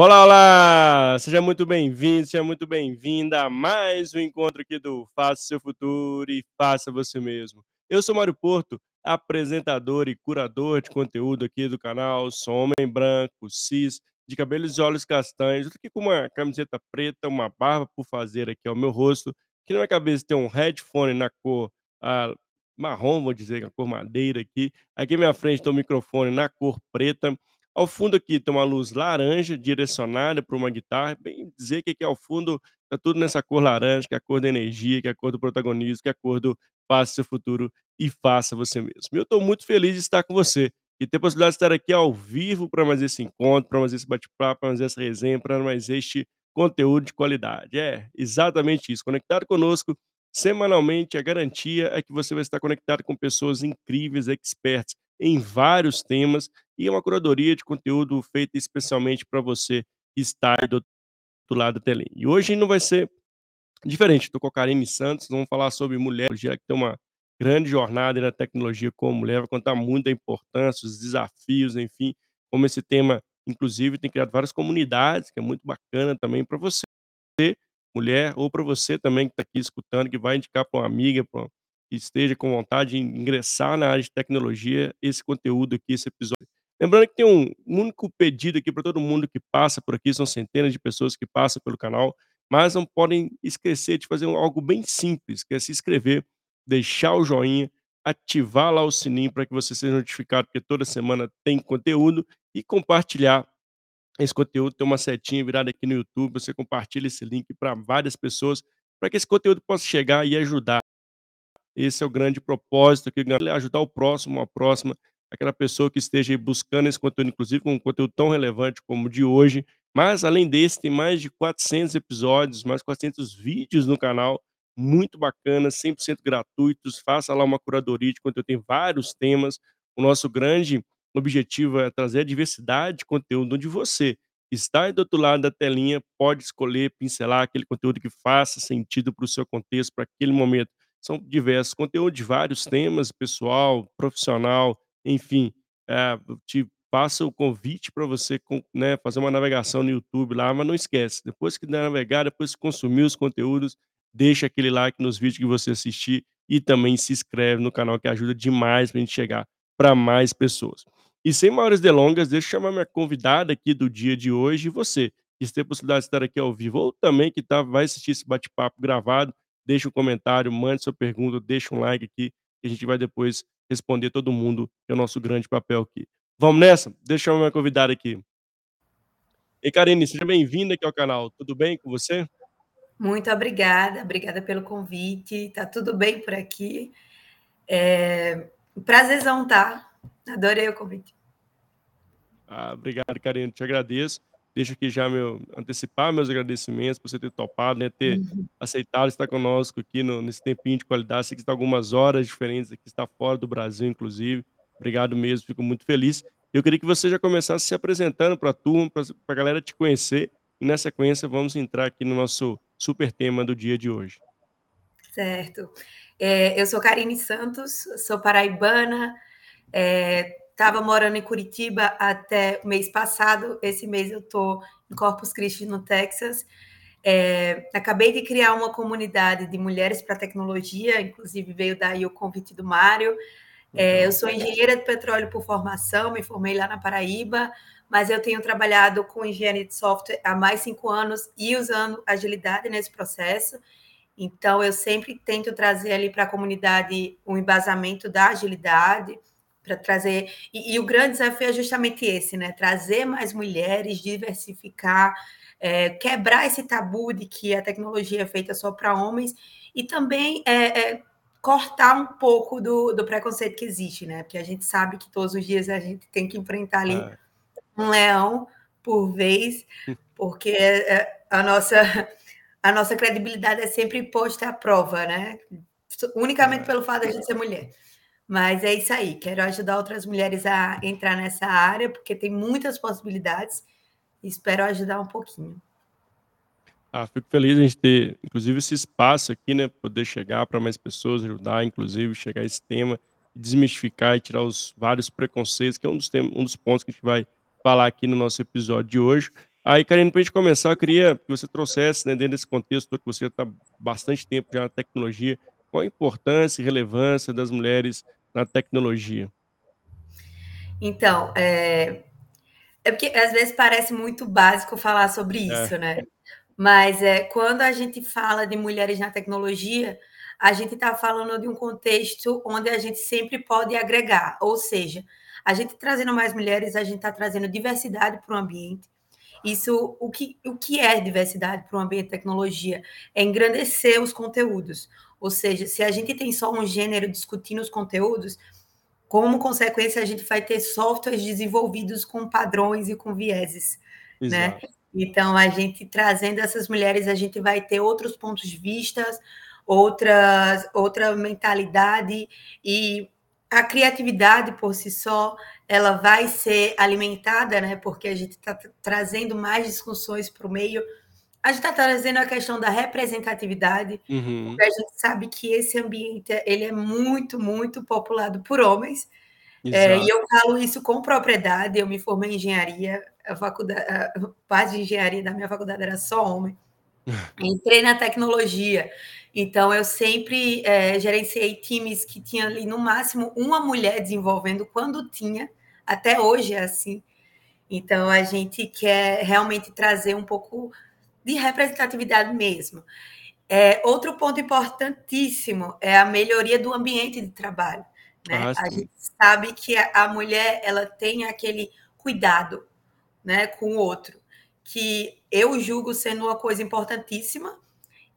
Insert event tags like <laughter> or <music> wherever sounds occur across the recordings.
Olá, olá! Seja muito bem-vindo, seja muito bem-vinda a mais um encontro aqui do Faça Seu Futuro e Faça Você Mesmo. Eu sou Mário Porto, apresentador e curador de conteúdo aqui do canal. Sou homem branco, cis, de cabelos e olhos castanhos. Estou aqui com uma camiseta preta, uma barba por fazer aqui ao meu rosto. Aqui na minha cabeça tem um headphone na cor ah, marrom, vou dizer, a cor madeira aqui. Aqui à minha frente tem um microfone na cor preta. Ao fundo aqui tem uma luz laranja direcionada para uma guitarra, bem dizer que aqui ao fundo tá tudo nessa cor laranja, que é a cor da energia, que é a cor do protagonismo, que é a cor do faça seu futuro e faça você mesmo. Eu estou muito feliz de estar com você e ter a possibilidade de estar aqui ao vivo para mais esse encontro, para mais esse bate-papo, para mais essa resenha, para mais este conteúdo de qualidade. É, exatamente isso. Conectado conosco semanalmente, a garantia é que você vai estar conectado com pessoas incríveis, experts em vários temas e é uma curadoria de conteúdo feita especialmente para você que está do outro lado da telinha. E hoje não vai ser diferente, estou com a Karine Santos, vamos falar sobre mulher, que tem uma grande jornada na tecnologia como mulher, vai contar muito da importância, os desafios, enfim, como esse tema, inclusive, tem criado várias comunidades, que é muito bacana também para você, mulher, ou para você também que está aqui escutando, que vai indicar para uma amiga, pra, que esteja com vontade de ingressar na área de tecnologia, esse conteúdo aqui, esse episódio. Lembrando que tem um único pedido aqui para todo mundo que passa por aqui, são centenas de pessoas que passam pelo canal, mas não podem esquecer de fazer algo bem simples, que é se inscrever, deixar o joinha, ativar lá o sininho para que você seja notificado, porque toda semana tem conteúdo, e compartilhar esse conteúdo. Tem uma setinha virada aqui no YouTube, você compartilha esse link para várias pessoas, para que esse conteúdo possa chegar e ajudar. Esse é o grande propósito aqui, ajudar o próximo, a próxima, aquela pessoa que esteja buscando esse conteúdo, inclusive com um conteúdo tão relevante como o de hoje. Mas, além desse, tem mais de 400 episódios, mais de 400 vídeos no canal, muito bacana, 100% gratuitos. Faça lá uma curadoria de conteúdo, tem vários temas. O nosso grande objetivo é trazer a diversidade de conteúdo onde você está do outro lado da telinha, pode escolher, pincelar aquele conteúdo que faça sentido para o seu contexto, para aquele momento. São diversos conteúdos vários temas, pessoal, profissional, enfim, é, te passo o convite para você né, fazer uma navegação no YouTube lá, mas não esquece, depois que navegar, depois que consumir os conteúdos, deixa aquele like nos vídeos que você assistir e também se inscreve no canal que ajuda demais para a gente chegar para mais pessoas. E sem maiores delongas, deixa eu chamar minha convidada aqui do dia de hoje, você que tem a possibilidade de estar aqui ao vivo, ou também que tá, vai assistir esse bate-papo gravado, deixa um comentário, mande sua pergunta, deixa um like aqui, que a gente vai depois responder todo mundo, que é o nosso grande papel aqui. Vamos nessa? Deixa eu minha convidada aqui. E Karine, seja bem-vinda aqui ao canal. Tudo bem com você? Muito obrigada, obrigada pelo convite. Tá tudo bem por aqui. É... Prazerzão, tá? Adorei o convite. Ah, obrigado, Karine. Te agradeço. Deixo aqui já meu antecipar meus agradecimentos por você ter topado, né, ter uhum. aceitado estar conosco aqui no, nesse tempinho de qualidade. Sei que está algumas horas diferentes aqui, está fora do Brasil, inclusive. Obrigado mesmo, fico muito feliz. Eu queria que você já começasse se apresentando para a turma, para a galera te conhecer. E na sequência, vamos entrar aqui no nosso super tema do dia de hoje. Certo. É, eu sou Karine Santos, sou paraibana, Estava morando em Curitiba até o mês passado. Esse mês eu estou em Corpus Christi, no Texas. É, acabei de criar uma comunidade de mulheres para tecnologia, inclusive veio daí o convite do Mário. É, eu sou engenheira de petróleo por formação, me formei lá na Paraíba, mas eu tenho trabalhado com engenharia de software há mais cinco anos e usando agilidade nesse processo. Então, eu sempre tento trazer ali para a comunidade um embasamento da agilidade, para trazer. E, e, o grande desafio é justamente esse, né? Trazer mais mulheres, diversificar, é, quebrar esse tabu de que a tecnologia é feita só para homens e também é, é, cortar um pouco do, do, preconceito que existe, né? Porque a gente sabe que todos os dias a gente tem que enfrentar ali é. um leão por vez, <laughs> porque é, a nossa a nossa credibilidade é sempre posta à prova, né? Unicamente é. pelo fato de a gente ser mulher. Mas é isso aí, quero ajudar outras mulheres a entrar nessa área, porque tem muitas possibilidades espero ajudar um pouquinho. Ah, fico feliz gente ter, inclusive, esse espaço aqui, né? Poder chegar para mais pessoas, ajudar, inclusive, chegar a esse tema, desmistificar e tirar os vários preconceitos, que é um dos, temas, um dos pontos que a gente vai falar aqui no nosso episódio de hoje. Aí, Karine, para a gente começar, eu queria que você trouxesse, né, dentro desse contexto que você está bastante tempo já na tecnologia, qual a importância e relevância das mulheres na tecnologia? Então, é, é porque às vezes parece muito básico falar sobre é. isso, é. né? Mas é, quando a gente fala de mulheres na tecnologia, a gente está falando de um contexto onde a gente sempre pode agregar, ou seja, a gente trazendo mais mulheres, a gente está trazendo diversidade para o ambiente. Isso, o que, o que é diversidade para o ambiente de tecnologia? É engrandecer os conteúdos. Ou seja, se a gente tem só um gênero discutindo os conteúdos, como consequência, a gente vai ter softwares desenvolvidos com padrões e com vieses, né? Exato. né? Então, a gente trazendo essas mulheres, a gente vai ter outros pontos de vista, outras, outra mentalidade e a criatividade por si só, ela vai ser alimentada, né? Porque a gente está trazendo mais discussões para o meio. A gente está trazendo a questão da representatividade, uhum. porque a gente sabe que esse ambiente ele é muito, muito populado por homens. É, e eu falo isso com propriedade. Eu me formei em engenharia, a faculdade, a parte de engenharia da minha faculdade era só homem. <laughs> Entrei na tecnologia. Então, eu sempre é, gerenciei times que tinha ali no máximo uma mulher desenvolvendo quando tinha, até hoje é assim. Então, a gente quer realmente trazer um pouco de representatividade mesmo. É, outro ponto importantíssimo é a melhoria do ambiente de trabalho. Né? Ah, a gente sabe que a mulher ela tem aquele cuidado né, com o outro, que eu julgo sendo uma coisa importantíssima,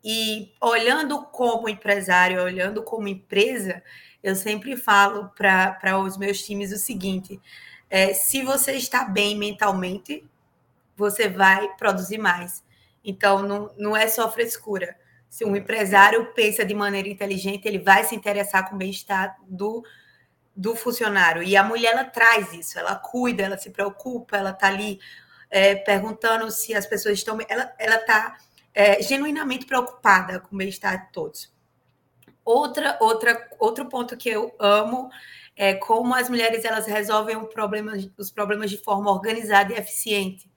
e olhando como empresário, olhando como empresa, eu sempre falo para os meus times o seguinte: é, se você está bem mentalmente, você vai produzir mais. Então, não, não é só frescura. Se um empresário pensa de maneira inteligente, ele vai se interessar com o bem-estar do, do funcionário. E a mulher, ela traz isso, ela cuida, ela se preocupa, ela está ali é, perguntando se as pessoas estão. Ela está é, genuinamente preocupada com o bem-estar de todos. Outra, outra, outro ponto que eu amo é como as mulheres elas resolvem problema, os problemas de forma organizada e eficiente.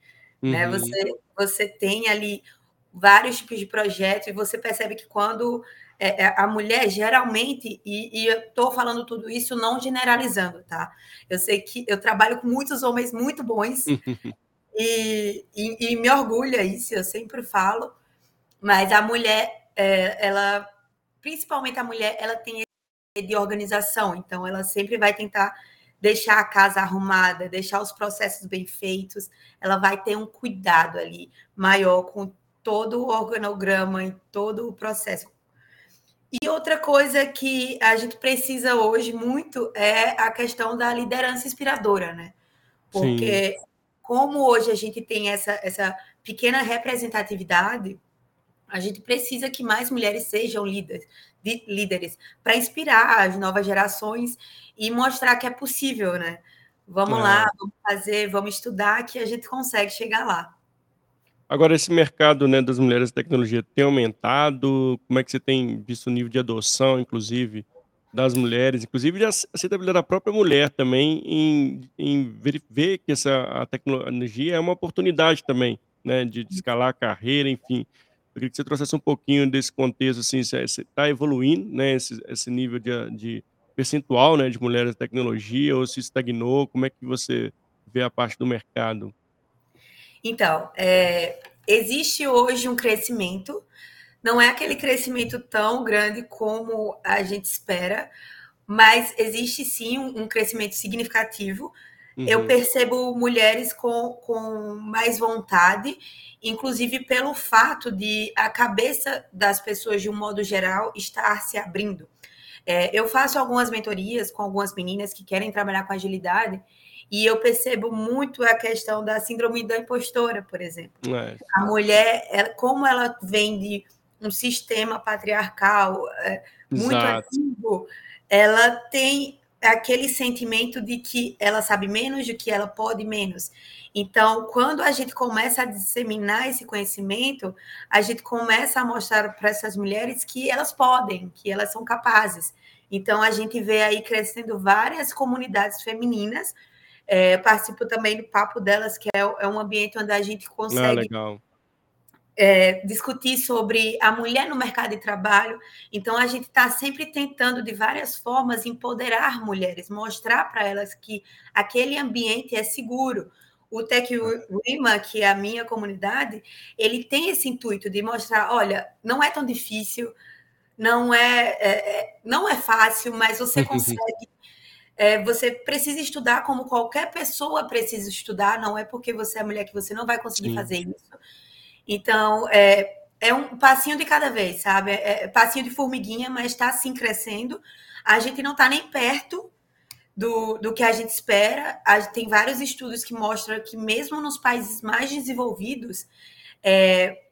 Né? Uhum. Né? Você, você tem ali vários tipos de projetos e você percebe que quando é, é a mulher geralmente, e, e eu estou falando tudo isso não generalizando, tá? Eu sei que eu trabalho com muitos homens muito bons <laughs> e, e, e me orgulha isso, eu sempre falo, mas a mulher, é, ela, principalmente a mulher, ela tem de organização, então ela sempre vai tentar deixar a casa arrumada, deixar os processos bem feitos, ela vai ter um cuidado ali maior com todo o organograma e todo o processo. E outra coisa que a gente precisa hoje muito é a questão da liderança inspiradora, né? Porque Sim. como hoje a gente tem essa, essa pequena representatividade, a gente precisa que mais mulheres sejam líderes, líderes para inspirar as novas gerações e mostrar que é possível, né? Vamos é. lá, vamos fazer, vamos estudar que a gente consegue chegar lá. Agora, esse mercado né, das mulheres da tecnologia tem aumentado? Como é que você tem visto o nível de adoção, inclusive, das mulheres, inclusive de aceitabilidade da própria mulher também, em, em ver, que essa a tecnologia é uma oportunidade também, né, de, de escalar a carreira, enfim. Eu queria que você trouxesse um pouquinho desse contexto, assim, se está evoluindo, né, esse, esse nível de, de, percentual, né, de mulheres na tecnologia, ou se estagnou, como é que você vê a parte do mercado? Então, é, existe hoje um crescimento, não é aquele crescimento tão grande como a gente espera, mas existe sim um, um crescimento significativo. Uhum. Eu percebo mulheres com, com mais vontade inclusive pelo fato de a cabeça das pessoas, de um modo geral, estar se abrindo. É, eu faço algumas mentorias com algumas meninas que querem trabalhar com agilidade e eu percebo muito a questão da síndrome da impostora, por exemplo. É. A mulher, ela, como ela vem de um sistema patriarcal é, muito antigo, ela tem aquele sentimento de que ela sabe menos, de que ela pode menos. Então, quando a gente começa a disseminar esse conhecimento, a gente começa a mostrar para essas mulheres que elas podem, que elas são capazes. Então, a gente vê aí crescendo várias comunidades femininas É, participo também do Papo Delas, que é, é um ambiente onde a gente Ah, consegue legal. É, discutir sobre a mulher no mercado de trabalho. Então, a gente está sempre tentando, de várias formas, empoderar mulheres, mostrar para elas que aquele ambiente é seguro. O Tech Rima, que é a minha comunidade, ele tem esse intuito de mostrar, olha, não é tão difícil, não é, é é- não é fácil, mas você consegue. É, você precisa estudar como qualquer pessoa precisa estudar, não é porque você é mulher que você não vai conseguir Sim. fazer isso. Então, é, é um passinho de cada vez, sabe? É, é passinho de formiguinha, mas está assim crescendo. A gente não está nem perto do, do que a gente espera. A, tem vários estudos que mostram que, mesmo nos países mais desenvolvidos, é,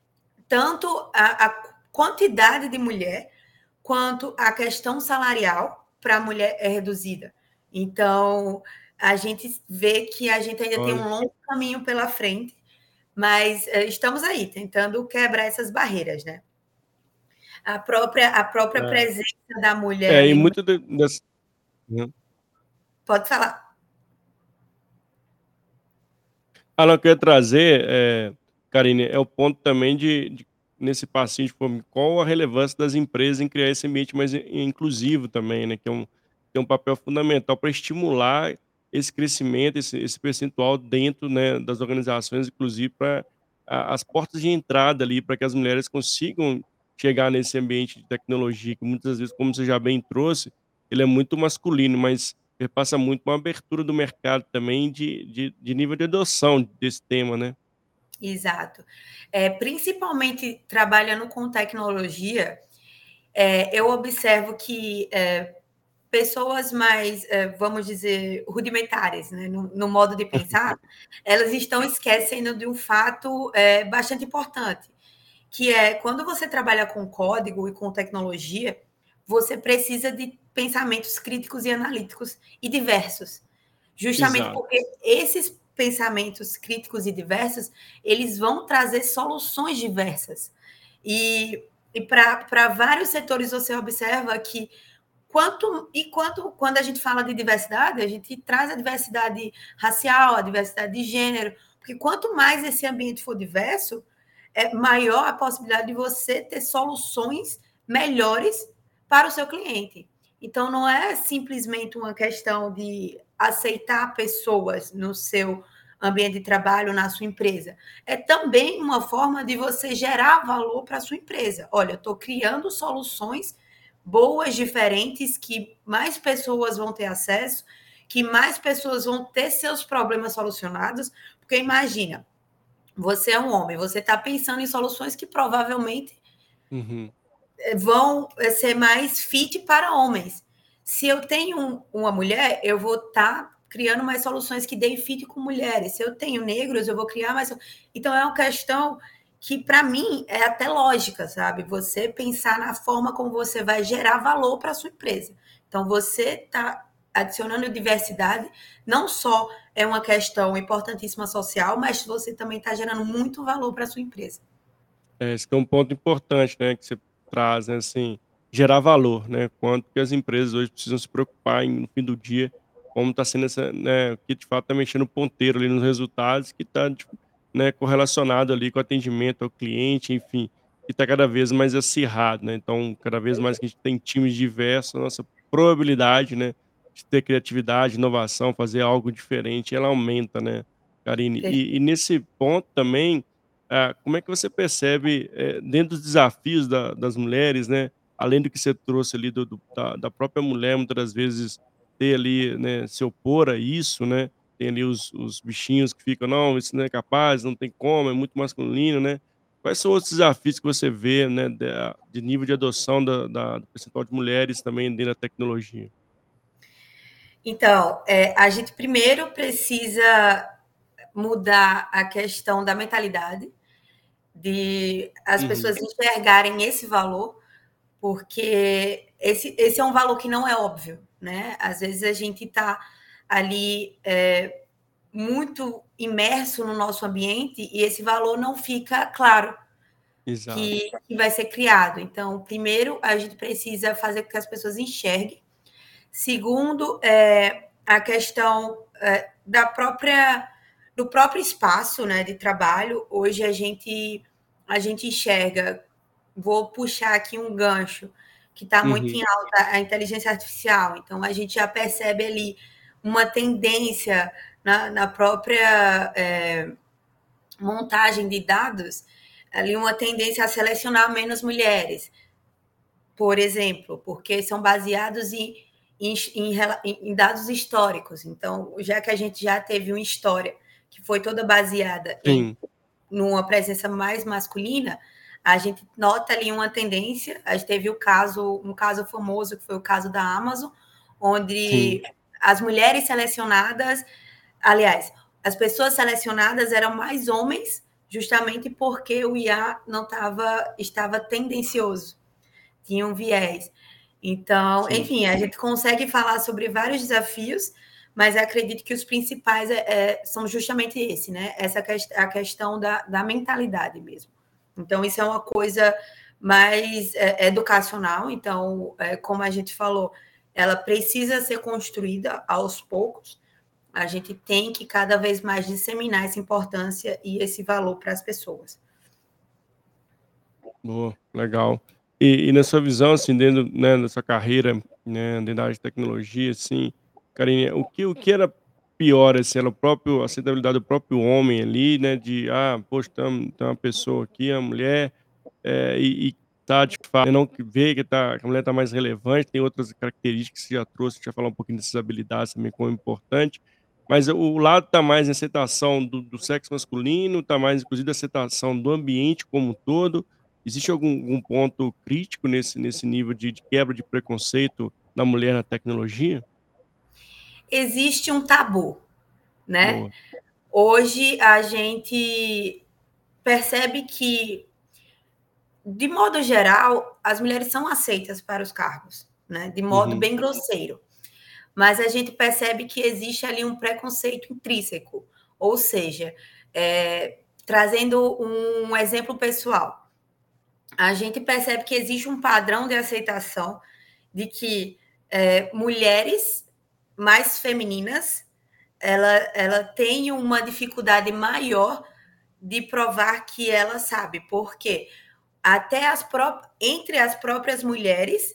tanto a, a quantidade de mulher quanto a questão salarial para a mulher é reduzida. Então, a gente vê que a gente ainda tem Olha. um longo caminho pela frente, mas é, estamos aí tentando quebrar essas barreiras, né? A própria, a própria É. presença da mulher. É, e muito de- das. Uhum. Pode falar. Ah, não, eu queria trazer, é, Karine, é o ponto também de, de- nesse passinho de fome, qual a relevância das empresas em criar esse ambiente mais in- inclusivo também, né? Que é um, tem um papel fundamental para estimular esse crescimento, esse, esse percentual dentro né, das organizações, inclusive para as portas de entrada ali, para que as mulheres consigam chegar nesse ambiente de tecnologia, que muitas vezes, como você já bem trouxe, ele é muito masculino, mas passa muito uma abertura do mercado também de, de, de nível de adoção desse tema, né? Exato. É, principalmente trabalhando com tecnologia, é, eu observo que é, pessoas mais, é, vamos dizer, rudimentares, né, no, no modo de pensar, <laughs> elas estão esquecendo de um fato é, bastante importante, que é quando você trabalha com código e com tecnologia, você precisa de pensamentos críticos e analíticos e diversos. Justamente Exato. porque esses pensamentos críticos e diversos, eles vão trazer soluções diversas. E, e para vários setores você observa que quanto e quanto quando a gente fala de diversidade, a gente traz a diversidade racial, a diversidade de gênero, porque quanto mais esse ambiente for diverso, é maior a possibilidade de você ter soluções melhores para o seu cliente. Então não é simplesmente uma questão de aceitar pessoas no seu ambiente de trabalho, na sua empresa. É também uma forma de você gerar valor para a sua empresa. Olha, estou criando soluções boas, diferentes, que mais pessoas vão ter acesso, que mais pessoas vão ter seus problemas solucionados. Porque imagina, você é um homem, você está pensando em soluções que provavelmente Uhum. vão ser mais fit para homens. Se eu tenho uma mulher, eu vou estar tá criando mais soluções que deem fit com mulheres. Se eu tenho negros, eu vou criar mais. Então é uma questão que para mim é até lógica, sabe? Você pensar na forma como você vai gerar valor para a sua empresa. Então você está adicionando diversidade, não só é uma questão importantíssima social, mas você também está gerando muito valor para a sua empresa. É, esse é um ponto importante, né, que você traz, né, assim, gerar valor, né, quanto que as empresas hoje precisam se preocupar em, no fim do dia, como está sendo essa, né, que de fato está mexendo o ponteiro ali nos resultados, que está, né, correlacionado ali com atendimento ao cliente, enfim, que está cada vez mais acirrado, né, então cada vez mais que a gente tem times diversos, a nossa probabilidade, né, de ter criatividade, inovação, fazer algo diferente, ela aumenta, né, Karine? E, e nesse ponto também, ah, como é que você percebe, eh, dentro dos desafios da, das mulheres, né, além do que você trouxe ali do, do, da, da, própria mulher, muitas das vezes ter ali, né, se opor a isso, né, tem ali os, os bichinhos que ficam, não, isso não é capaz, não tem como, é muito masculino, né, quais são outros desafios que você vê, né, de, de nível de adoção da, da, do percentual de mulheres também dentro da tecnologia? Então, é, a gente primeiro precisa mudar a questão da mentalidade, de as uhum. pessoas enxergarem esse valor, porque esse, esse é um valor que não é óbvio, né? Às vezes a gente está ali é, muito imerso no nosso ambiente e esse valor não fica claro que, que, vai ser criado. Então, primeiro, a gente precisa fazer com que as pessoas enxerguem. Segundo, é, a questão é, da própria do próprio espaço, né, de trabalho. Hoje a gente a gente enxerga, vou puxar aqui um gancho que está muito uhum. em alta a inteligência artificial. Então a gente já percebe ali uma tendência na, na própria é, montagem de dados, ali uma tendência a selecionar menos mulheres, por exemplo, porque são baseados em, em, em, em históricos. Então, já que a gente já teve uma história que foi toda baseada Sim. em numa presença mais masculina, a gente nota ali uma tendência. A gente teve o caso, um caso famoso que foi o caso da Amazon, onde Sim. As mulheres selecionadas, aliás, as pessoas selecionadas eram mais homens, justamente porque o IA não tava, estava tendencioso, tinha um viés. Então, Sim. enfim, a gente consegue falar sobre vários desafios, mas acredito que os principais é, é, são justamente esse, né? Essa que, a questão da, da mentalidade mesmo. Então, isso é uma coisa mais é, educacional. Então, é, como a gente falou, ela precisa ser construída aos poucos. A gente tem que cada vez mais disseminar essa importância e esse valor para as pessoas. Boa, legal. E, e na sua visão, assim, dentro né, da carreira, né, dentro da área de tecnologia, assim, Karine, o que, o que era pior, assim, era o próprio, a aceitabilidade do próprio homem ali, né, de, ah, poxa, tem, uma pessoa aqui, uma mulher, é, e, e tá, de fato, não vê que, tá, que a mulher está mais relevante, tem outras características que você já trouxe, já falou um pouquinho dessas habilidades também como importante, mas o lado está mais em aceitação do, do sexo masculino, está mais, inclusive, a aceitação do ambiente como um todo, existe algum, algum ponto crítico nesse, nesse nível de, de quebra de preconceito da mulher na tecnologia? existe um tabu, né? Boa. Hoje a gente percebe que, de modo geral, as mulheres são aceitas para os cargos, né? De modo uhum. bem grosseiro. Mas a gente percebe que existe ali um preconceito intrínseco, ou seja, é, trazendo um exemplo pessoal, a gente percebe que existe um padrão de aceitação de que é, mulheres mais femininas, ela, ela tem uma dificuldade maior de provar que ela sabe, porque até as entre as próprias mulheres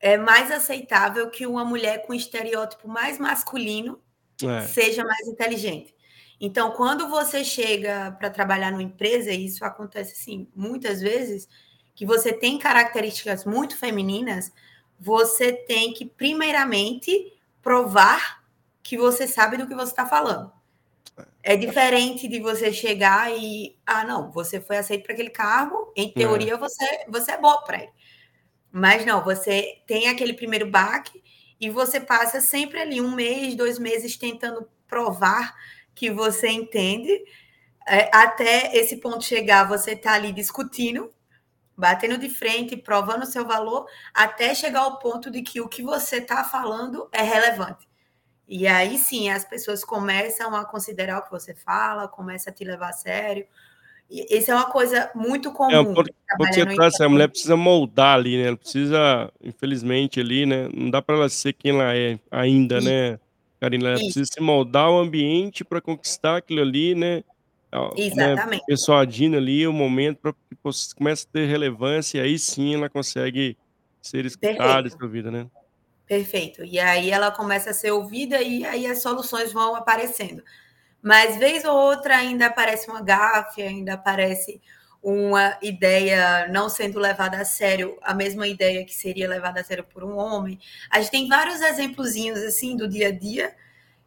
é mais aceitável que uma mulher com estereótipo mais masculino é. seja mais inteligente. Então, quando você chega para trabalhar numa empresa, e isso acontece assim muitas vezes, que você tem características muito femininas, você tem que primeiramente provar que você sabe do que você está falando. É diferente de você chegar e, ah, não, você foi aceito para aquele cargo, em teoria é. você, você é bom para ele. Mas não, você tem aquele primeiro baque e você passa sempre ali um mês, dois meses tentando provar que você entende, é, até esse ponto chegar, você está ali discutindo batendo de frente, provando seu valor, até chegar ao ponto de que o que você está falando é relevante. E aí sim, as pessoas começam a considerar o que você fala, começam a te levar a sério. E isso é uma coisa muito comum. É, porque, porque traz, a mulher precisa moldar ali, né? Ela precisa, infelizmente, ali, né? Não dá para ela ser quem ela é ainda, isso. né? Karina, ela isso. precisa se moldar o ambiente para conquistar aquilo ali, né? Né, Exatamente. Né, persuadindo ali o momento para que comece a ter relevância e aí sim ela consegue ser escutada e ouvida, né? Perfeito. E aí ela começa a ser ouvida e aí as soluções vão aparecendo. Mas vez ou outra ainda aparece uma gafe, ainda aparece uma ideia não sendo levada a sério, a mesma ideia que seria levada a sério por um homem. A gente tem vários exemplozinhos assim do dia a dia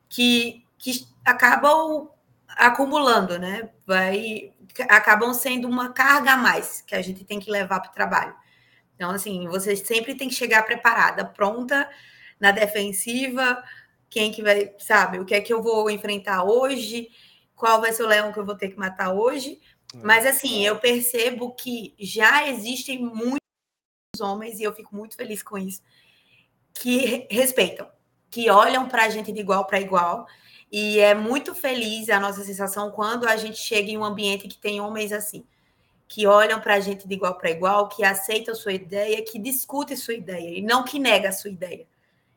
que, que acabam acumulando, né? Vai acabam sendo uma carga a mais que a gente tem que levar para o trabalho. Então, assim, você sempre tem que chegar preparada, pronta na defensiva. Quem que vai, sabe, o que é que eu vou enfrentar hoje? Qual vai ser o leão que eu vou ter que matar hoje? É. Mas, assim, eu percebo que já existem muitos homens, e eu fico muito feliz com isso, que respeitam, que olham para a gente de igual para igual e é muito feliz a nossa sensação quando a gente chega em um ambiente que tem homens assim, que olham para a gente de igual para igual, que aceitam sua ideia, que discutem sua ideia, e não que nega a sua ideia.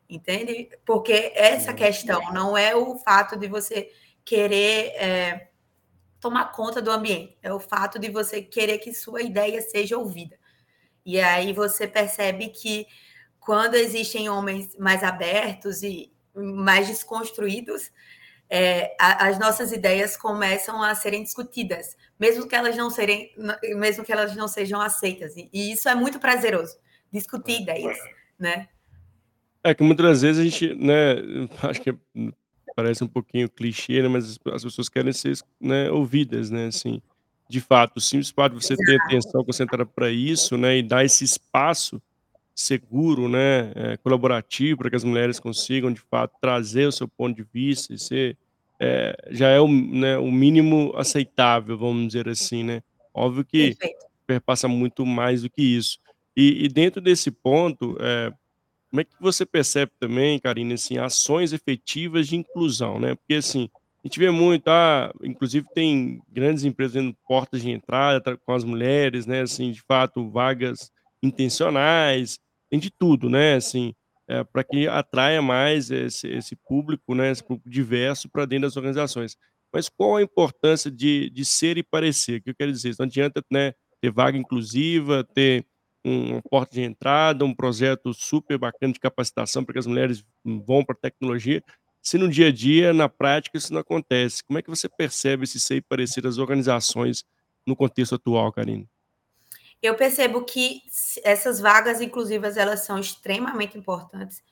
entende? Porque essa questão não é o fato de você querer é, tomar conta do ambiente, é o fato de você querer que sua ideia seja ouvida. E aí você percebe que quando existem homens mais abertos e mais desconstruídos, é, a, as nossas ideias começam a serem discutidas, mesmo que elas não serem, mesmo que elas não sejam aceitas. E, e isso é muito prazeroso, discutir ideias, né? É que muitas vezes a gente, né, <laughs> acho que parece um pouquinho clichê, né, mas as pessoas querem ser, né, ouvidas, né, assim, de fato, o simples fato de você ter atenção concentrada para isso, né, e dar esse espaço seguro, né, é, colaborativo, para que as mulheres consigam, de fato, trazer o seu ponto de vista e ser, é, já é o, né, o mínimo aceitável, vamos dizer assim, né. Óbvio que Perfeito. perpassa muito mais do que isso. E, e dentro desse ponto, é, como é que você percebe também, Karine, assim, ações efetivas de inclusão, né? Porque assim, a gente vê muito, ah, inclusive tem grandes empresas vendo portas de entrada com as mulheres, né? Assim, de fato, vagas intencionais, tem de tudo, né? Assim, é, para que atraia mais esse, esse, público, né? Esse público diverso para dentro das organizações. Mas qual a importância de, de ser e parecer? O que eu quero dizer? Não adianta né, ter vaga inclusiva, ter uma porta de entrada, um projeto super bacana de capacitação para que as mulheres vão para a tecnologia, se no dia a dia, na prática, isso não acontece. Como é que você percebe esse ser e parecer das organizações no contexto atual, Karine? Eu percebo que essas vagas inclusivas elas são extremamente importantes,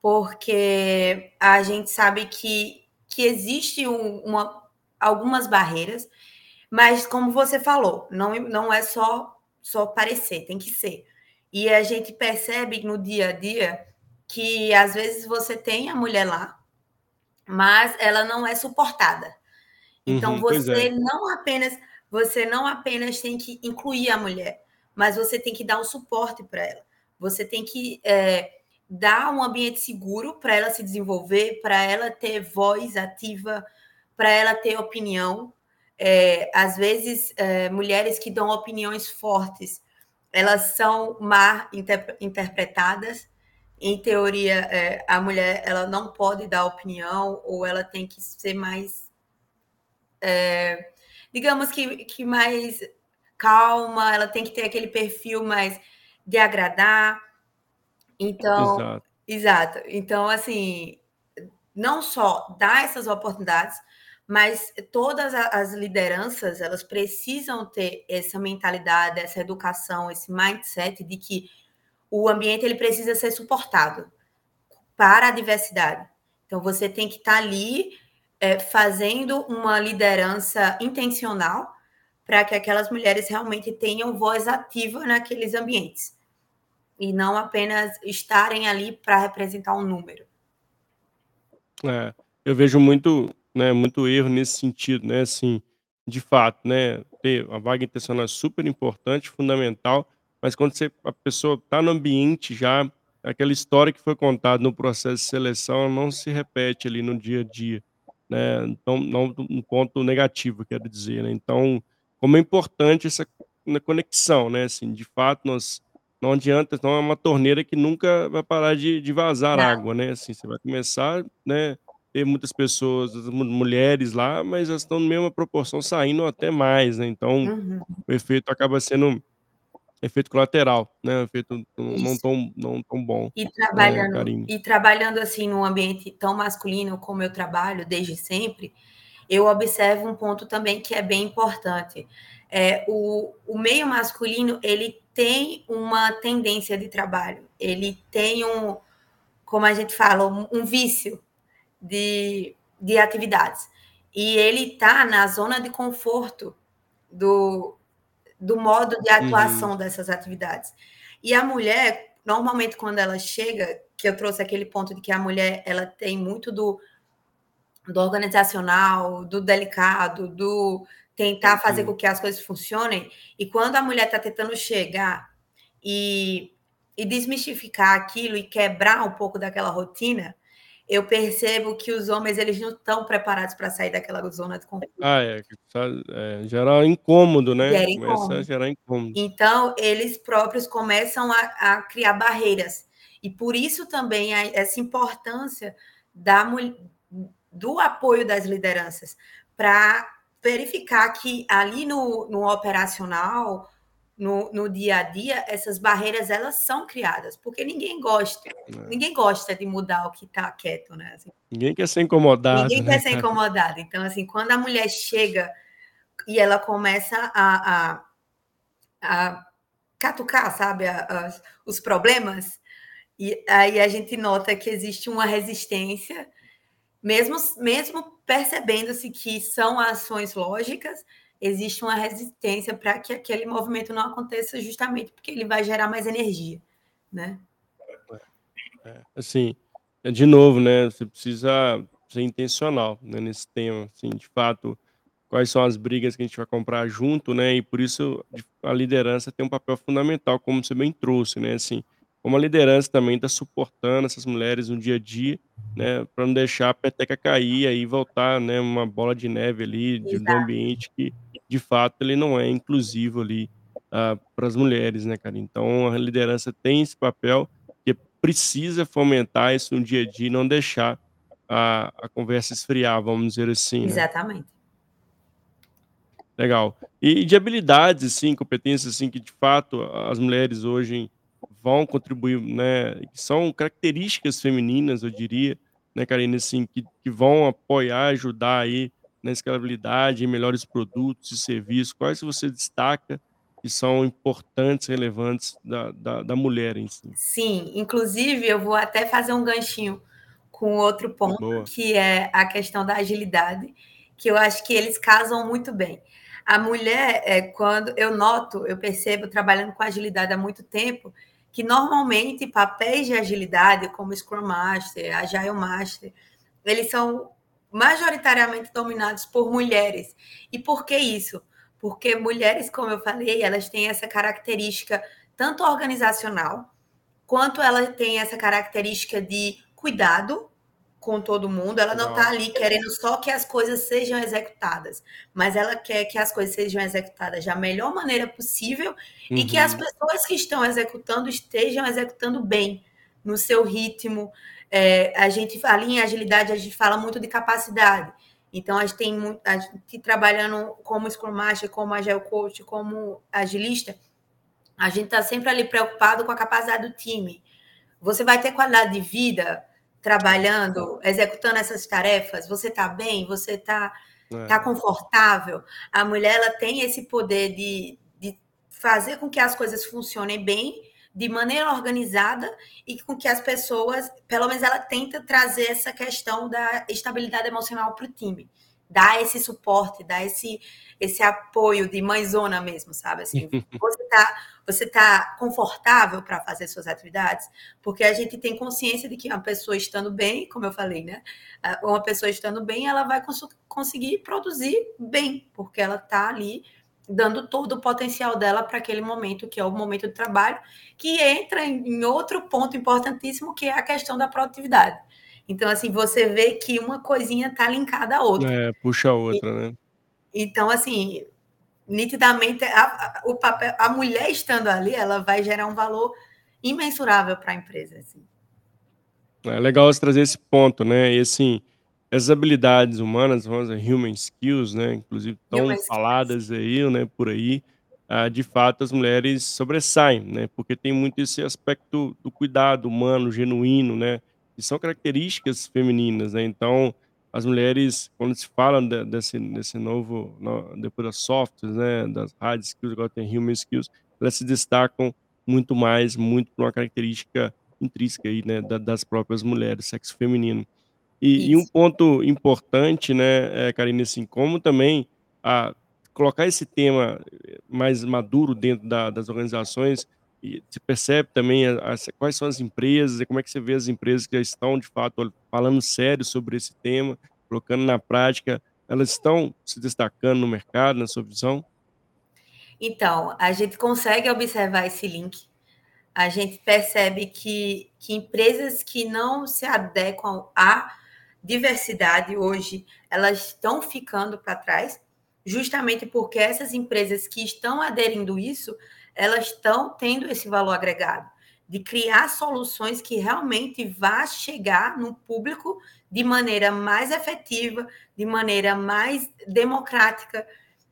porque a gente sabe que, que existe um, uma, algumas barreiras, mas como você falou, não, não é só, só parecer, tem que ser. E a gente percebe no dia a dia que às vezes você tem a mulher lá, mas ela não é suportada. Então uhum, você é. não apenas você não apenas tem que incluir a mulher, mas você tem que dar um suporte para ela. Você tem que é, dar um ambiente seguro para ela se desenvolver, para ela ter voz ativa, para ela ter opinião. É, às vezes, é, mulheres que dão opiniões fortes, elas são mal inter interpretadas. Em teoria, é, a mulher ela não pode dar opinião ou ela tem que ser mais é, digamos que, que mais calma, ela tem que ter aquele perfil mais de agradar. Então, exato. exato. Então, assim, não só dar essas oportunidades, mas todas as lideranças, elas precisam ter essa mentalidade, essa educação, esse mindset de que o ambiente ele precisa ser suportado para a diversidade. Então, você tem que estar ali é, fazendo uma liderança intencional para que aquelas mulheres realmente tenham voz ativa naqueles ambientes e não apenas estarem ali para representar um número. É, eu vejo muito, né, muito erro nesse sentido, né, assim, de fato, né, ter a vaga intencional é super importante, fundamental, mas quando você, a pessoa está no ambiente já, aquela história que foi contada no processo de seleção não se repete ali no dia a dia né? Então, não um ponto negativo, quero dizer, né? Então, como é importante essa né, conexão, né? Assim, de fato, nós não adianta, não é uma torneira que nunca vai parar de, de vazar não. água, né? Assim, você vai começar, né? Ter muitas pessoas, mulheres lá, mas elas estão na mesma proporção saindo até mais, né? Então, uhum. o efeito acaba sendo efeito colateral, né? Efeito não tão, não tão bom. E trabalhando, né, e trabalhando assim num ambiente tão masculino como eu trabalho desde sempre, eu observo um ponto também que é bem importante. É, o, o meio masculino ele tem uma tendência de trabalho, ele tem um, como a gente fala, um, um vício de, de atividades. E ele está na zona de conforto do, do modo de atuação uhum. dessas atividades. E a mulher, normalmente, quando ela chega, que eu trouxe aquele ponto de que a mulher ela tem muito do, do organizacional, do delicado, do tentar fazer uhum. com que as coisas funcionem. E quando a mulher está tentando chegar e, e desmistificar aquilo e quebrar um pouco daquela rotina, eu percebo que os homens eles não estão preparados para sair daquela zona de conforto. Ah, é, é gerar incômodo, né? Gera incômodo. Começa a gerar incômodo. Então, eles próprios começam a, a criar barreiras. E por isso também essa importância da, do apoio das lideranças para verificar que ali no, no operacional, no, no, dia a dia, essas barreiras elas são criadas, porque ninguém gosta, é. ninguém gosta de mudar o que está quieto, né? Assim, ninguém quer ser incomodado. Ninguém né, quer ser incomodado. Então, assim, quando a mulher chega e ela começa a, a, a catucar, sabe, a, a, os problemas, e aí a gente nota que existe uma resistência, mesmo, mesmo percebendo-se que são ações lógicas, existe uma resistência para que aquele movimento não aconteça justamente porque ele vai gerar mais energia, né? É, assim, é de novo, né? Você precisa ser intencional né, nesse tema, assim, de fato, quais são as brigas que a gente vai comprar junto, né? E por isso a liderança tem um papel fundamental, como você bem trouxe, né? Assim, como a liderança também está suportando essas mulheres no dia a dia, né, para não deixar a peteca cair e voltar, né, uma bola de neve ali de, do ambiente que, de fato, ele não é inclusivo ali uh, ah, para as mulheres, né, cara? Então a liderança tem esse papel que precisa fomentar isso no dia a dia e não deixar a, a conversa esfriar, vamos dizer assim. Né? Exatamente. Legal. E de habilidades, assim, competências, assim, que de fato as mulheres hoje vão contribuir, né, que são características femininas, eu diria, né, Karine, assim, que, que vão apoiar, ajudar aí na escalabilidade, em melhores produtos e serviços, quais você destaca que são importantes, relevantes da, da, da mulher em si? Sim, inclusive eu vou até fazer um ganchinho com outro ponto, Boa. que é a questão da agilidade, que eu acho que eles casam muito bem. A mulher, é, quando eu noto, eu percebo trabalhando com agilidade há muito tempo, que normalmente papéis de agilidade, como Scrum Master, Agile Master, eles são majoritariamente dominados por mulheres. E por que isso? Porque mulheres, como eu falei, elas têm essa característica tanto organizacional, quanto ela tem essa característica de cuidado com todo mundo. Ela não está ali querendo só que as coisas sejam executadas, mas ela quer que as coisas sejam executadas da melhor maneira possível uhum. e que as uhum. pessoas que estão executando estejam executando bem, no seu ritmo. É, a gente ali em agilidade a gente fala muito de capacidade. Então a gente tem muito, a gente trabalhando como Scrum Master, como Agile Coach, como agilista, a gente está sempre ali preocupado com a capacidade do time. Você vai ter qualidade de vida trabalhando, executando essas tarefas? Você está bem? Você está é. tá confortável? A mulher ela tem esse poder de, de fazer com que as coisas funcionem bem, de maneira organizada e com que as pessoas, pelo menos ela tenta trazer essa questão da estabilidade emocional para o time dar esse suporte, dar esse, esse apoio de mãezona mesmo, sabe? Assim, <laughs> você tá, você tá confortável para fazer suas atividades? Porque a gente tem consciência de que uma pessoa estando bem, como eu falei, né? Uma pessoa estando bem, ela vai cons conseguir produzir bem, porque ela tá ali dando todo o potencial dela para aquele momento, que é o momento de trabalho, que entra em outro ponto importantíssimo, que é a questão da produtividade. Então, assim, você vê que uma coisinha está linkada à outra. É, puxa a outra, e, né? Então, assim, nitidamente, a, a, o papel, a mulher estando ali, ela vai gerar um valor imensurável para a empresa. Assim. É legal você trazer esse ponto, né? E assim, essas habilidades humanas, vamos dizer, human skills, né? Inclusive tão human faladas skills. aí, né? Por aí, ah, de fato as mulheres sobressaem, né? Porque tem muito esse aspecto do cuidado humano, genuíno, né? que são características femininas, né? Então, as mulheres, quando se fala de, desse, desse novo, no, depois das softwares, né, das hard skills, agora tem human skills, elas se destacam muito mais, muito por uma característica intrínseca aí, né, da, das próprias mulheres, sexo feminino. E, e, um ponto importante, né, é, Karine, assim, como também a, colocar esse tema mais maduro dentro da, das organizações e você percebe também a, a, quais são as empresas e como é que você vê as empresas que já estão, de fato, falando sério sobre esse tema, colocando na prática, elas estão se destacando no mercado, na sua visão? Então, a gente consegue observar esse link. A gente percebe que, que empresas que não se adequam à diversidade hoje, elas estão ficando para trás, justamente porque essas empresas que estão aderindo isso, elas estão tendo esse valor agregado de criar soluções que realmente vá chegar no público de maneira mais efetiva, de maneira mais democrática.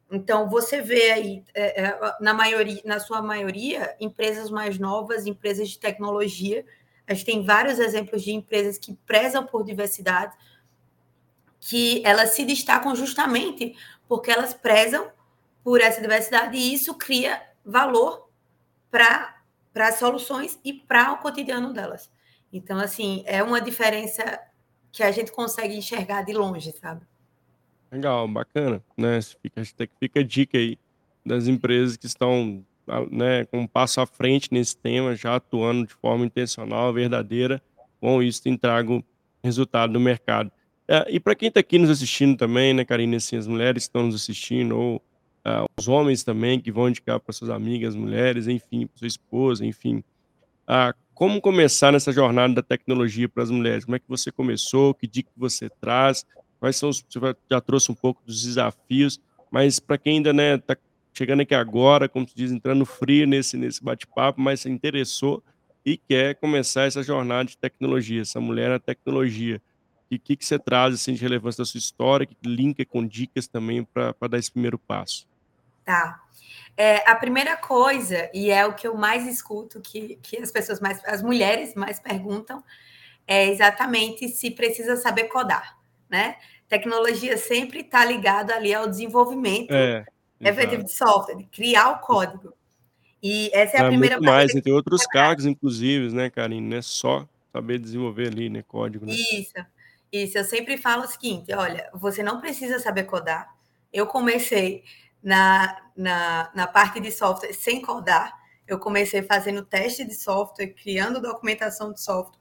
Então, você vê aí, é, é, na, maioria, na sua maioria, empresas mais novas, empresas de tecnologia. A gente tem vários exemplos de empresas que prezam por diversidade, que elas se destacam justamente porque elas prezam por essa diversidade e isso cria valor para as soluções e para o cotidiano delas. Então, assim, é uma diferença que a gente consegue enxergar de longe, sabe? Legal, bacana, né? Fica, fica a dica aí das empresas que estão né, com um passo à frente nesse tema, já atuando de forma intencional, verdadeira, com isso trago resultado no mercado. É, e para quem está aqui nos assistindo também, né, Karine, assim, as mulheres que estão nos assistindo, ou uh, os homens também que vão indicar para suas amigas mulheres, enfim, para sua esposa, enfim. Uh, como começar nessa jornada da tecnologia para as mulheres? Como é que você começou? Que dica você traz? Quais são os, você já trouxe um pouco dos desafios, mas para quem ainda né está chegando aqui agora, como se diz, entrando frio nesse nesse bate-papo, mas se interessou e quer começar essa jornada de tecnologia, essa mulher na tecnologia. E o que, que você traz assim, de relevância da sua história, que linka com dicas também para dar esse primeiro passo? Tá. É, a primeira coisa, e é o que eu mais escuto, que, que as pessoas mais, as mulheres mais perguntam, é exatamente se precisa saber codar, né? Tecnologia sempre está ligada ali ao desenvolvimento é, efetivo de software, criar o código. E essa é a é primeira muito mais, tem outros cargos, inclusive, né, Karine? Não é só saber desenvolver ali, né, código. Né? Isso. Isso, eu sempre falo o seguinte: olha, você não precisa saber codar. Eu comecei na, na, na parte de software sem codar. Eu comecei fazendo teste de software, criando documentação de software.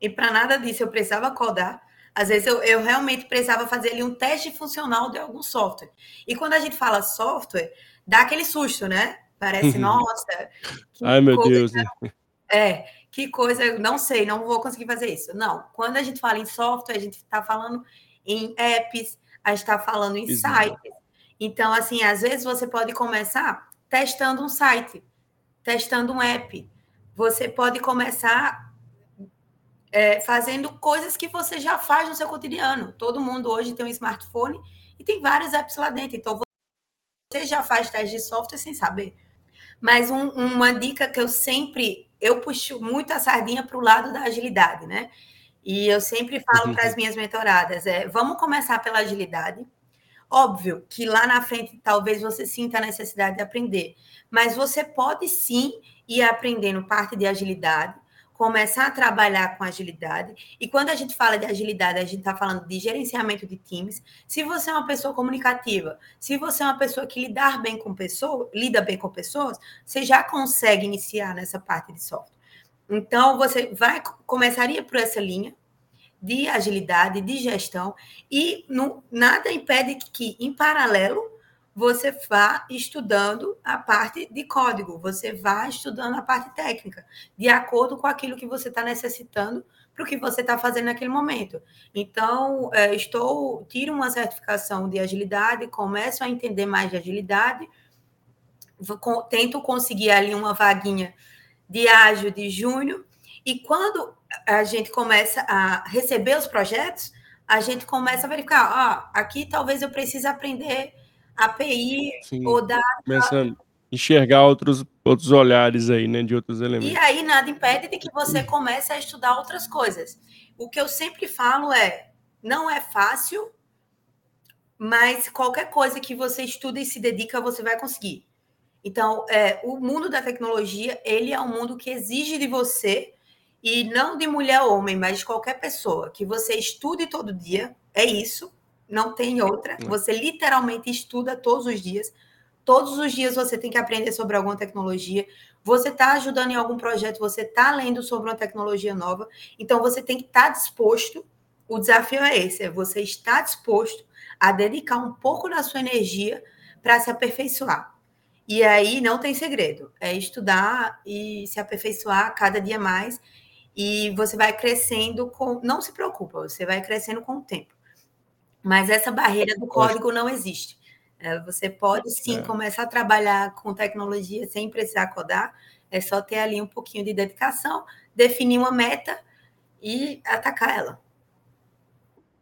E para nada disso eu precisava codar. Às vezes eu, eu realmente precisava fazer ali um teste funcional de algum software. E quando a gente fala software, dá aquele susto, né? Parece, uhum. nossa. Ai, meu Deus. Né? <laughs> É, que coisa, não sei, não vou conseguir fazer isso. Não, quando a gente fala em software, a gente está falando em apps, a gente está falando em Exato. sites. Então, assim, às vezes você pode começar testando um site, testando um app. Você pode começar é, fazendo coisas que você já faz no seu cotidiano. Todo mundo hoje tem um smartphone e tem vários apps lá dentro. Então, você já faz teste de software sem saber. Mas um, uma dica que eu sempre eu puxo muito a sardinha para o lado da agilidade, né? E eu sempre falo uhum. para as minhas mentoradas: é, vamos começar pela agilidade. Óbvio que lá na frente talvez você sinta a necessidade de aprender, mas você pode sim ir aprendendo parte de agilidade, começar a trabalhar com agilidade. E quando a gente fala de agilidade, a gente está falando de gerenciamento de times. Se você é uma pessoa comunicativa, se você é uma pessoa que lidar bem com pessoas, lida bem com pessoas, você já consegue iniciar nessa parte de software. Então, você vai começaria por essa linha de agilidade, de gestão, e no, nada impede que, em paralelo, você vá estudando a parte de código, você vá estudando a parte técnica, de acordo com aquilo que você está necessitando para o que você está fazendo naquele momento. Então, é, estou, tiro uma certificação de agilidade, começo a entender mais de agilidade, vou, tento conseguir ali uma vaguinha de ágil de junho, e quando a gente começa a receber os projetos, a gente começa a verificar, ah, aqui talvez eu precise aprender API Sim, ou da. Começando a enxergar outros, outros olhares aí, né, de outros elementos. E aí nada impede de que você comece a estudar outras coisas. O que eu sempre falo é, não é fácil, mas qualquer coisa que você estuda e se dedica, você vai conseguir. Então, é, o mundo da tecnologia, ele é um mundo que exige de você, e não de mulher ou homem, mas de qualquer pessoa, que você estude todo dia, é isso, não tem outra. Você literalmente estuda todos os dias. Todos os dias você tem que aprender sobre alguma tecnologia. Você está ajudando em algum projeto, você está lendo sobre uma tecnologia nova. Então você tem que estar tá disposto. O desafio é esse: é você estar disposto a dedicar um pouco da sua energia para se aperfeiçoar. E aí não tem segredo, é estudar e se aperfeiçoar cada dia mais. E você vai crescendo com. Não se preocupa, você vai crescendo com o tempo. Mas essa barreira do código não existe. Eh, você pode sim É. começar a trabalhar com tecnologia sem precisar codar, é só ter ali um pouquinho de dedicação, definir uma meta e atacar ela.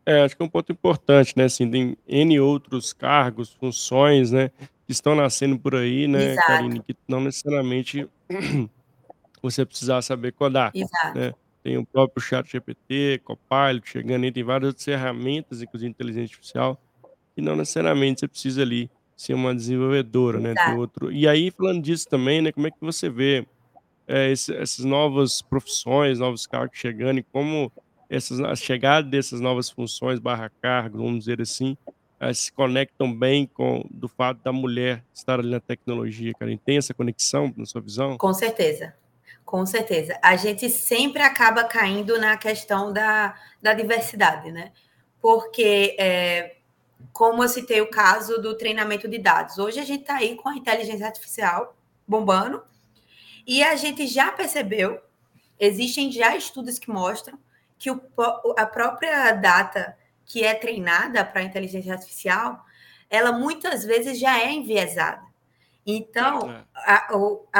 É, acho que é um ponto importante, né, assim, tem N outros cargos, funções, né, que estão nascendo por aí, né, Karine, Exato. que não necessariamente <clears throat> você precisar saber codar, Exato. né. Tem o próprio ChatGPT, Copilot chegando aí, tem várias outras ferramentas, inclusive inteligência artificial, e não necessariamente você precisa ali ser uma desenvolvedora, né, tem outro e aí falando disso também, né, como é que você vê, eh, esse essas novas profissões, novos cargos chegando e como essas a chegada dessas novas funções barra cargo, vamos dizer assim, eh, se conectam bem com do fato da mulher estar ali na tecnologia, Karine, tem essa conexão na sua visão? Com certeza, com certeza. A gente sempre acaba caindo na questão da da diversidade, né, porque, eh, como eu citei o caso do treinamento de dados, hoje a gente tá aí com a inteligência artificial bombando, e a gente já percebeu, existem já estudos que mostram que o a própria data que é treinada pra inteligência artificial, ela muitas vezes já é enviesada. Então, É. a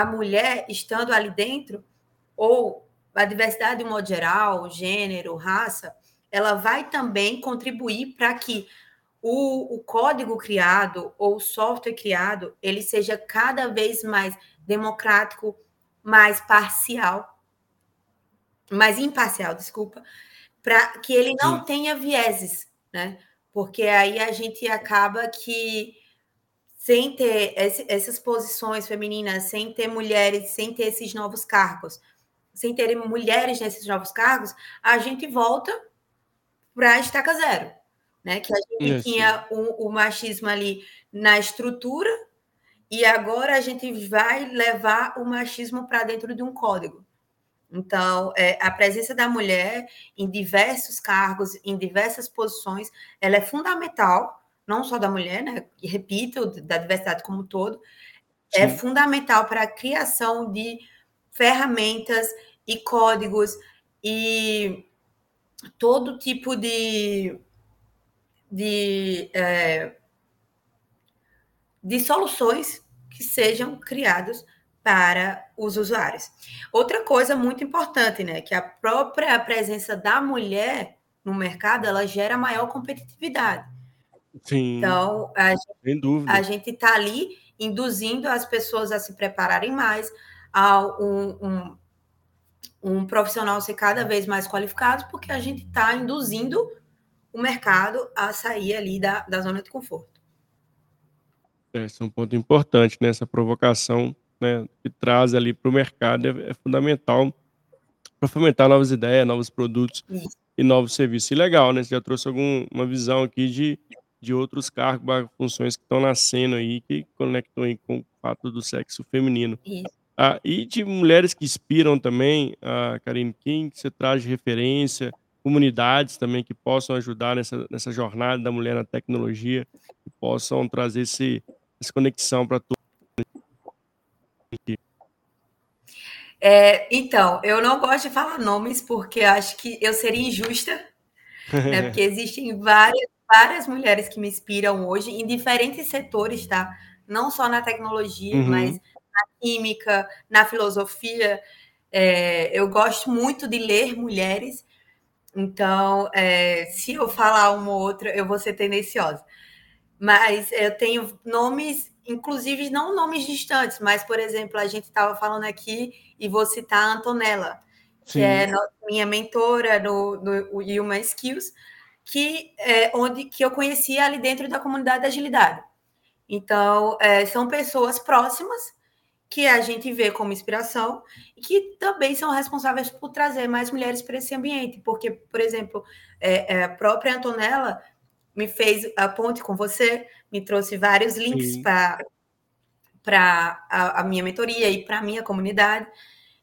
a mulher estando ali dentro, ou a diversidade de modo geral, gênero, raça, ela vai também contribuir pra que o o código criado ou o software criado, ele seja cada vez mais democrático, mais parcial mais imparcial, desculpa, pra que ele Sim. não tenha vieses, né, porque aí a gente acaba que, sem ter esse essas posições femininas, sem ter mulheres, sem ter esses novos cargos, sem terem mulheres nesses novos cargos, a gente volta pra estaca zero, né, que a gente É, sim. tinha o o machismo ali na estrutura, e agora a gente vai levar o machismo pra dentro de um código. Então, eh, a presença da mulher em diversos cargos, em diversas posições, ela é fundamental, não só da mulher, né, e repito, da diversidade como um todo, é Sim. fundamental pra criação de ferramentas e códigos, e todo tipo de de, eh de soluções que sejam criados para os usuários. Outra coisa muito importante, né, que a própria presença da mulher no mercado, ela gera maior competitividade. Sim, Então, a gen sem a gente tá ali induzindo as pessoas a se prepararem mais, a um um um profissional ser cada vez mais qualificado, porque a gente tá induzindo o mercado a sair ali da da zona de conforto. É, esse é um ponto importante, né, essa provocação, né, que traz ali para o mercado é é fundamental pra fomentar novas ideias, novos produtos Isso. e novos serviços. E legal, né, você já trouxe algum uma visão aqui de de outros cargos funções que estão nascendo aí, que conectam aí com o fato do sexo feminino. Isso. Ah, e de mulheres que inspiram também, ah, Karine, quem que você traz de referência, comunidades também que possam ajudar nessa nessa jornada da mulher na tecnologia, que possam trazer esse essa conexão pra to Eh, então, eu não gosto de falar nomes, porque acho que eu seria injusta, né, <laughs> porque existem várias várias mulheres que me inspiram hoje em diferentes setores, tá, não só na tecnologia, mas Uhum. na química, na filosofia, eh, eu gosto muito de ler mulheres, então, eh, se eu falar uma ou outra, eu vou ser tendenciosa. Mas eu tenho nomes, inclusive não nomes distantes, mas, por exemplo, a gente estava falando aqui e vou citar a Antonella, que é Sim. minha mentora no no Human Skills, que é onde que eu conheci ali dentro da comunidade da agilidade. Então, eh, são pessoas próximas, que a gente vê como inspiração e que também são responsáveis por trazer mais mulheres pra esse ambiente, porque, por exemplo, eh eh, a própria Antonella me fez a ponte com você, me trouxe vários links pra pra a a minha mentoria e pra minha comunidade.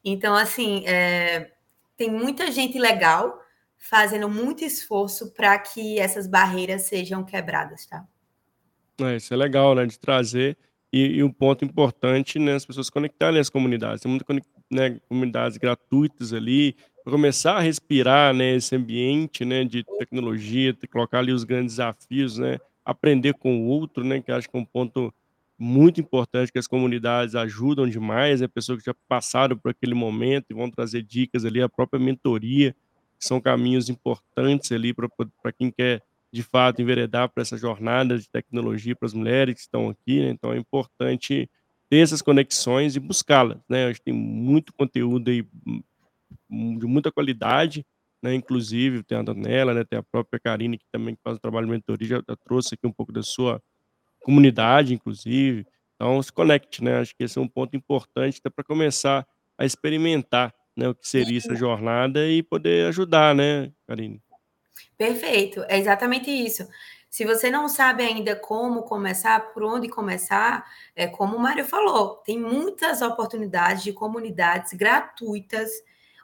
Então, assim, eh, tem muita gente legal fazendo muito esforço pra que essas barreiras sejam quebradas, tá. É, isso é legal, né, de trazer, e e um ponto importante, né, as pessoas conectarem as comunidades, tem muita conec né, comunidades gratuitas ali, começar a respirar, né, esse ambiente, né, de tecnologia, colocar ali os grandes desafios, né, aprender com o outro, né, que acho que é um ponto muito importante, que as comunidades ajudam demais, né, pessoas que já passaram por aquele momento e vão trazer dicas ali, a própria mentoria, são caminhos importantes ali para quem quer, de fato, enveredar para essa jornada de tecnologia para as mulheres que estão aqui, né, então é importante ter essas conexões e buscá-las, né, acho que tem muito conteúdo aí, hum, de muita qualidade, né, inclusive tem a Donella, né, tem a própria Karine que também faz o trabalho de mentoria, já já trouxe aqui um pouco da sua comunidade inclusive, então se conecte, né, acho que esse é um ponto importante até para começar a experimentar, né, o que seria essa jornada e poder ajudar, né, Karine. Perfeito, é exatamente isso. Se você não sabe ainda como começar, por onde começar, é como o Mário falou, tem muitas oportunidades de comunidades gratuitas,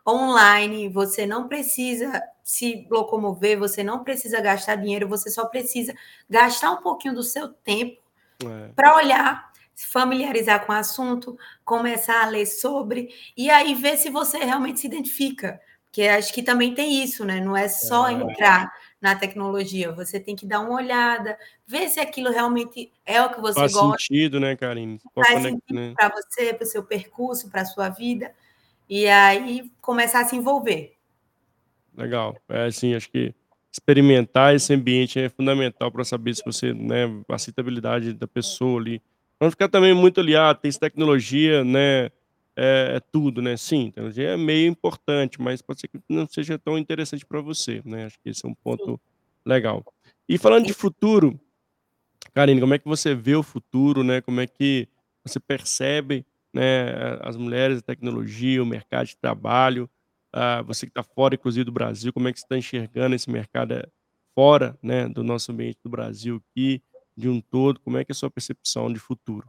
online, você não precisa se locomover, você não precisa gastar dinheiro, você só precisa gastar um pouquinho do seu tempo É. para olhar, se familiarizar com o assunto, começar a ler sobre, e aí ver se você realmente se identifica, porque acho que também tem isso, né, não é só É. entrar na tecnologia, você tem que dar uma olhada, ver se aquilo realmente é o que você Faz gosta. sentido, né, Karine, Faz sentido né. para você, para o seu percurso, para a sua vida, e aí começar a se envolver. Legal, é assim, acho que experimentar esse ambiente é fundamental para saber se você, né, a aceitabilidade da pessoa ali, não ficar também muito ali: "Ah, tem tecnologia, né, é é tudo", né, sim, tecnologia é meio importante, mas pode ser que não seja tão interessante para você, né, acho que esse é um ponto legal. E falando de futuro, Karine, como é que você vê o futuro, né, como é que você percebe, né, as mulheres, a tecnologia, o mercado de trabalho, ah, você que está fora inclusive do Brasil, como é que você está enxergando esse mercado, eh, fora, né, do nosso ambiente do Brasil aqui, de um todo, como é que é a sua percepção de futuro?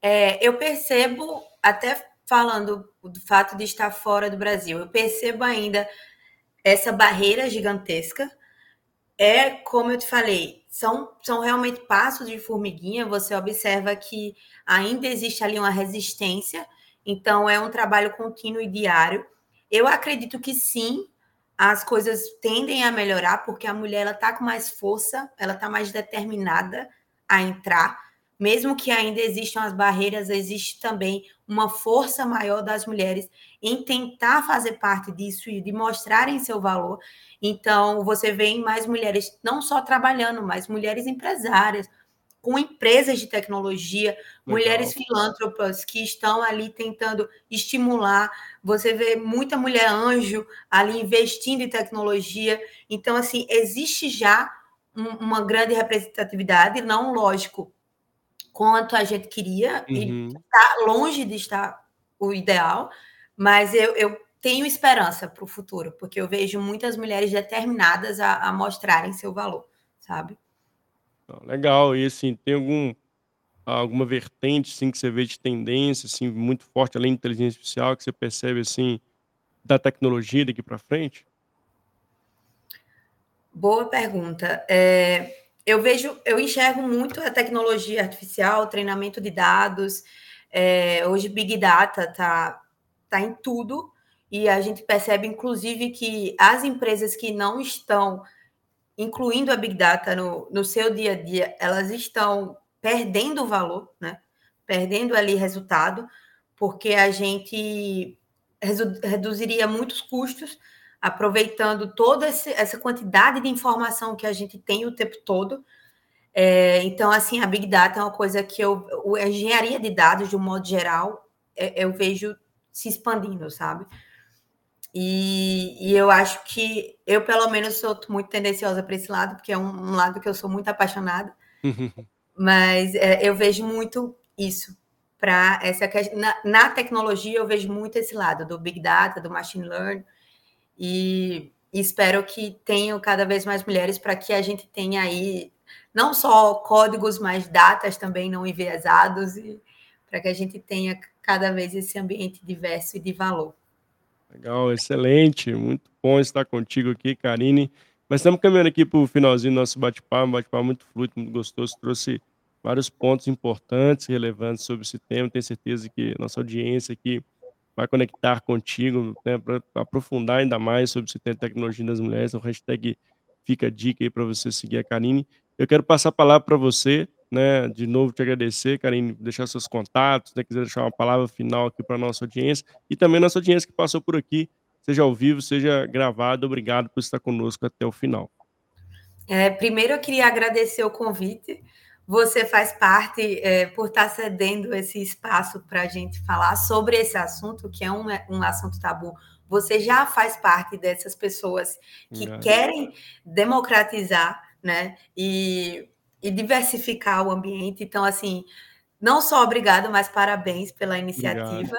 É, eu percebo, até falando do fato de estar fora do Brasil, eu percebo ainda essa barreira gigantesca. É como eu te falei, são são realmente passos de formiguinha, você observa que ainda existe ali uma resistência, então é um trabalho contínuo e diário. Eu acredito que sim, as coisas tendem a melhorar, porque a mulher ela tá com mais força, ela tá mais determinada a entrar, mesmo que ainda existam as barreiras, existe também uma força maior das mulheres em tentar fazer parte disso e de mostrarem seu valor. Então você vê mais mulheres não só trabalhando, mas mulheres empresárias, com empresas de tecnologia, mulheres Legal. filântropas que estão ali tentando estimular, você vê muita mulher anjo ali investindo em tecnologia, então assim, existe já um uma grande representatividade, não lógico, quanto a gente queria, e Uhum. tá longe de estar o ideal, mas eu eu tenho esperança para o futuro, porque eu vejo muitas mulheres determinadas a a mostrarem seu valor, sabe. Ah, legal, e assim, tem algum alguma vertente, assim, que você vê de tendência, assim, muito forte, além de inteligência artificial, que você percebe, assim, da tecnologia daqui para frente? Boa pergunta. Eh, eu vejo eu enxergo muito a tecnologia artificial, treinamento de dados, eh, hoje big data tá tá em tudo, e a gente percebe inclusive que as empresas que não estão incluindo a big data no no seu dia a dia, elas estão perdendo valor, né, perdendo ali resultado, porque a gente reduziria muitos custos, aproveitando toda essa quantidade de informação que a gente tem o tempo todo. Eh, então assim, a big data é uma coisa que eu a engenharia de dados de um modo geral, eh, eu vejo se expandindo, sabe. E e eu acho que eu pelo menos sou muito tendenciosa para esse lado, porque é um um lado que eu sou muito apaixonada. Mas, eh, eu vejo muito isso, pra essa ques na na tecnologia eu vejo muito esse lado do big data, do machine learning, e espero que tenham cada vez mais mulheres para que a gente tenha aí, não só códigos, mas datas também não enviesados e para que a gente tenha cada vez esse ambiente diverso e de valor. Legal, excelente, muito bom estar contigo aqui, Karine. Mas estamos caminhando aqui para o finalzinho do nosso bate-papo, um bate-papo muito fluido, muito gostoso, trouxe vários pontos importantes relevantes sobre esse tema, tenho certeza que nossa audiência aqui vai conectar contigo, né, pra aprofundar ainda mais sobre esse tema tecnologia das mulheres, o hashtag fica a dica aí para você seguir a Karine. Eu quero passar a palavra para você, né, de novo te agradecer, Karine, deixar seus contatos, né, quiser deixar uma palavra final aqui para nossa audiência e também nossa audiência que passou por aqui, seja ao vivo, seja gravado. Obrigado por estar conosco até o final. É, primeiro, eu queria agradecer o convite. Você faz parte é, por estar cedendo esse espaço para a gente falar sobre esse assunto, que é um, um assunto tabu. Você já faz parte dessas pessoas que é. querem democratizar né? E, e diversificar o ambiente. Então, assim, não só obrigado, mas parabéns pela iniciativa.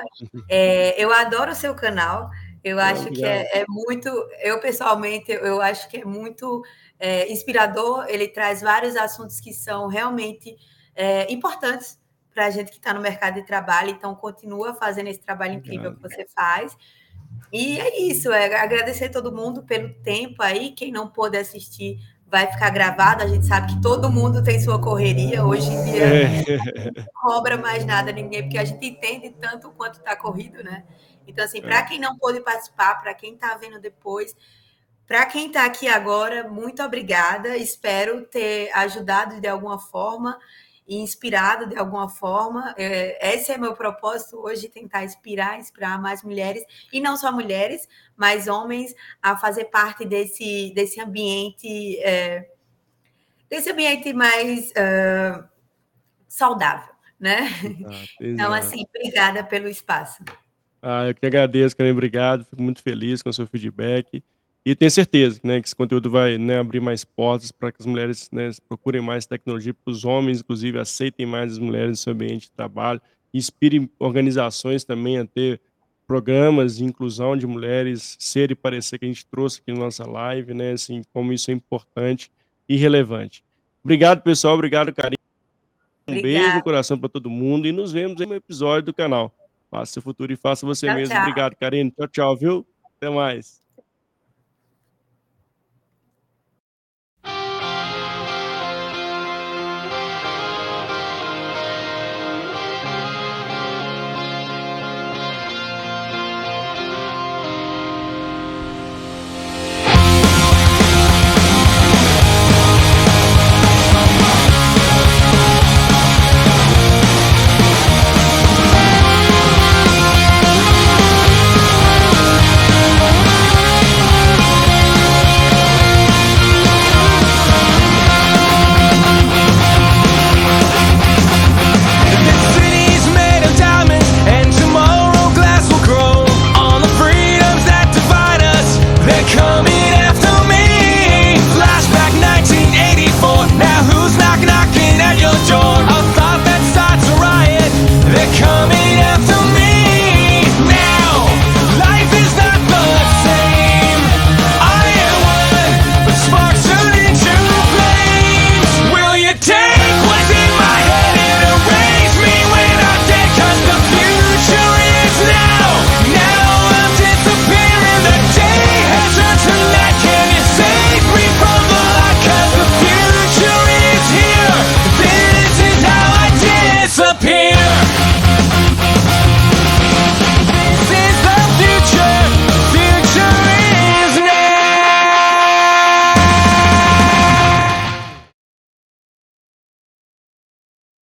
É, eu adoro o seu canal. Eu acho que é, é, muito, eu pessoalmente, eu acho que é muito é, inspirador. Ele traz vários assuntos que são realmente é, importantes para a gente que está no mercado de trabalho. Então, continua fazendo esse trabalho incrível que você faz. E é isso, é agradecer todo mundo pelo tempo aí. Quem não pôde assistir, vai ficar gravado. A gente sabe que todo mundo tem sua correria. Hoje em dia é. não cobra mais nada ninguém, porque a gente entende tanto quanto está corrido, né? Então, assim, para é. quem não pôde participar, para quem está vendo depois, para quem está aqui agora, muito obrigada. Espero ter ajudado de alguma forma e inspirado de alguma forma. É, esse é meu propósito hoje, tentar inspirar, inspirar mais mulheres, e não só mulheres, mas homens, a fazer parte desse, desse ambiente, é, desse ambiente mais uh, saudável, né? Exato, então, assim, obrigada pelo espaço. Ah, eu que agradeço, Karen, obrigado, fico muito feliz com o seu feedback. E tenho certeza né, que esse conteúdo vai né, abrir mais portas para que as mulheres né, procurem mais tecnologia, para os homens, inclusive, aceitem mais as mulheres no seu ambiente de trabalho, inspirem organizações também a ter programas de inclusão de mulheres, ser e parecer que a gente trouxe aqui na nossa live, né, assim, como isso é importante e relevante. Obrigado, pessoal, obrigado, carinho. Um Obrigada. beijo no coração para todo mundo e nos vemos em um episódio do canal. Faça seu futuro e faça você tchau, mesmo. Tchau. Obrigado, Karine. Tchau, tchau, viu? Até mais.